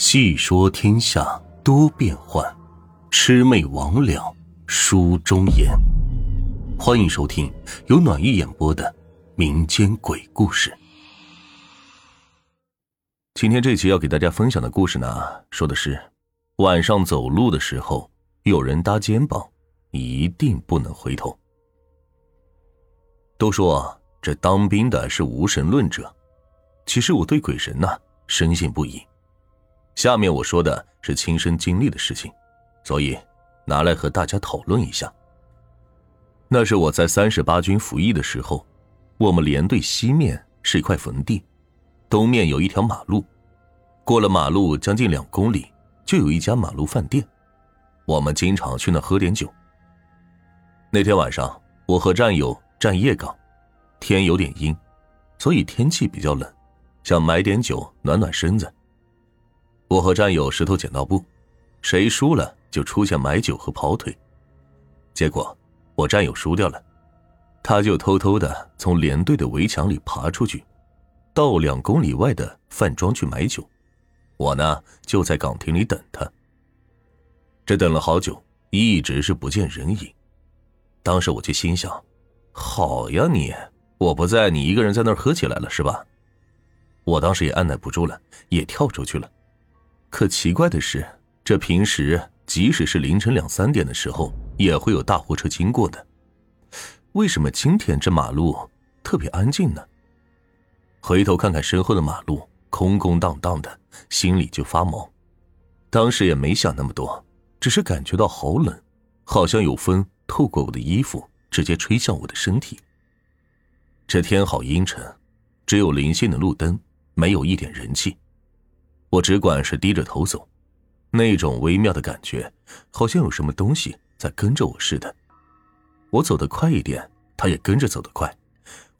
细说天下多变幻，魑魅魍魉书中言。欢迎收听由暖玉演播的民间鬼故事。今天这期要给大家分享的故事呢，说的是晚上走路的时候有人搭肩膀，一定不能回头。都说这当兵的是无神论者，其实我对鬼神呢深信不疑。下面我说的是亲身经历的事情，所以拿来和大家讨论一下。那是我在三十八军服役的时候，我们连队西面是一块坟地，东面有一条马路，过了马路将近两公里就有一家马路饭店，我们经常去那喝点酒。那天晚上，我和战友站夜岗，天有点阴，所以天气比较冷，想买点酒暖暖身子。我和战友石头剪刀布，谁输了就出钱买酒和跑腿。结果我战友输掉了，他就偷偷的从连队的围墙里爬出去，到两公里外的饭庄去买酒。我呢就在岗亭里等他。这等了好久，一直是不见人影。当时我就心想：好呀你，我不在，你一个人在那儿喝起来了是吧？我当时也按耐不住了，也跳出去了。可奇怪的是，这平时即使是凌晨两三点的时候，也会有大货车经过的。为什么今天这马路特别安静呢？回头看看身后的马路，空空荡荡的，心里就发毛。当时也没想那么多，只是感觉到好冷，好像有风透过我的衣服直接吹向我的身体。这天好阴沉，只有零星的路灯，没有一点人气。我只管是低着头走，那种微妙的感觉，好像有什么东西在跟着我似的。我走得快一点，他也跟着走得快；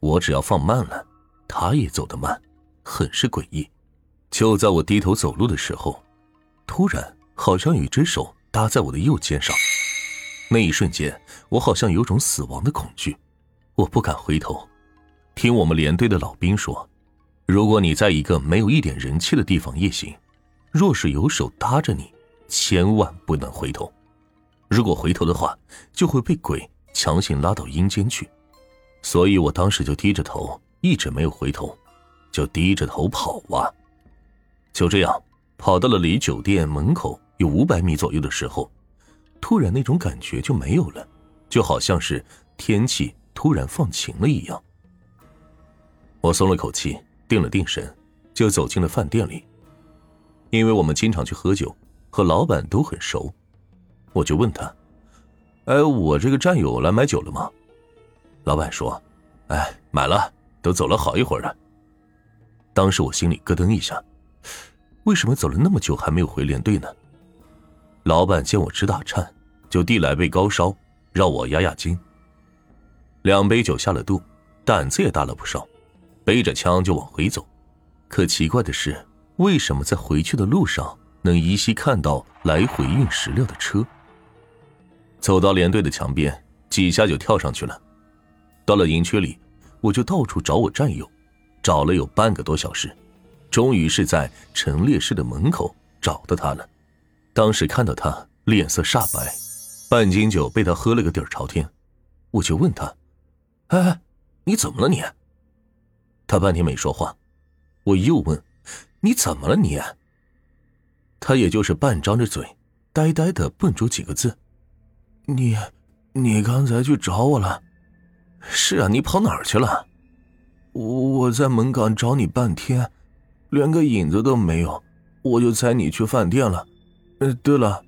我只要放慢了，他也走得慢，很是诡异。就在我低头走路的时候，突然好像有一只手搭在我的右肩上，那一瞬间，我好像有种死亡的恐惧，我不敢回头。听我们连队的老兵说。如果你在一个没有一点人气的地方夜行，若是有手搭着你，千万不能回头。如果回头的话，就会被鬼强行拉到阴间去。所以我当时就低着头，一直没有回头，就低着头跑啊。就这样跑到了离酒店门口有五百米左右的时候，突然那种感觉就没有了，就好像是天气突然放晴了一样。我松了口气。定了定神，就走进了饭店里。因为我们经常去喝酒，和老板都很熟，我就问他：“哎，我这个战友来买酒了吗？”老板说：“哎，买了，都走了好一会儿了。”当时我心里咯噔一下，为什么走了那么久还没有回连队呢？老板见我直打颤，就递来杯高烧，让我压压惊。两杯酒下了肚，胆子也大了不少。背着枪就往回走，可奇怪的是，为什么在回去的路上能依稀看到来回运石料的车？走到连队的墙边，几下就跳上去了。到了营区里，我就到处找我战友，找了有半个多小时，终于是在陈列室的门口找到他了。当时看到他脸色煞白，半斤酒被他喝了个底儿朝天，我就问他：“哎，你怎么了你？”他半天没说话，我又问：“你怎么了你？”他也就是半张着嘴，呆呆的蹦出几个字：“你，你刚才去找我了？是啊，你跑哪儿去了？我我在门岗找你半天，连个影子都没有，我就猜你去饭店了。呃，对了，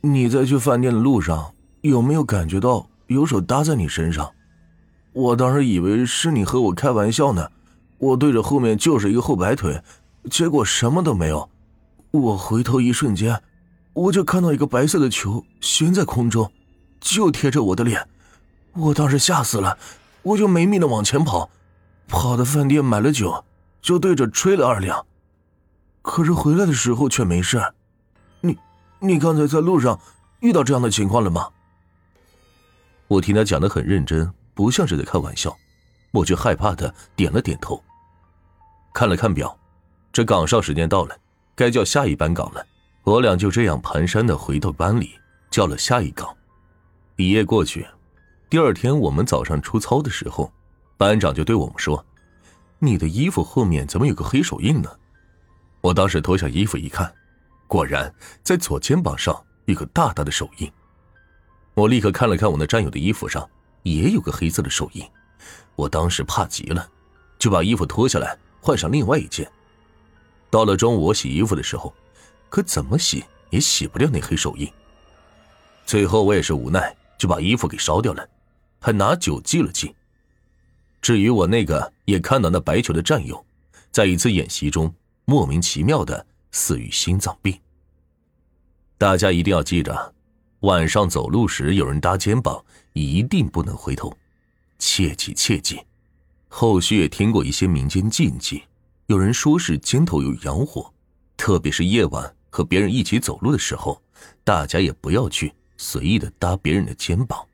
你在去饭店的路上有没有感觉到有手搭在你身上？我当时以为是你和我开玩笑呢。”我对着后面就是一个后摆腿，结果什么都没有。我回头一瞬间，我就看到一个白色的球悬在空中，就贴着我的脸。我当时吓死了，我就没命的往前跑，跑到饭店买了酒，就对着吹了二两。可是回来的时候却没事。你，你刚才在路上遇到这样的情况了吗？我听他讲的很认真，不像是在开玩笑。我就害怕的点了点头，看了看表，这岗哨时间到了，该叫下一班岗了。我俩就这样蹒跚的回到班里，叫了下一岗。一夜过去，第二天我们早上出操的时候，班长就对我们说：“你的衣服后面怎么有个黑手印呢？”我当时脱下衣服一看，果然在左肩膀上一个大大的手印。我立刻看了看我那战友的衣服上，也有个黑色的手印。我当时怕极了，就把衣服脱下来换上另外一件。到了中午，我洗衣服的时候。可怎么洗也洗不掉那黑手印。最后我也是无奈，就把衣服给烧掉了，还拿酒祭了祭。至于我那个也看到那白球的战友，在一次演习中莫名其妙的死于心脏病。大家一定要记着，晚上走路时有人搭肩膀，一定不能回头，切记切记。后续也听过一些民间禁忌，有人说是肩头有阳火，特别是夜晚。和别人一起走路的时候，大家也不要去随意的搭别人的肩膀。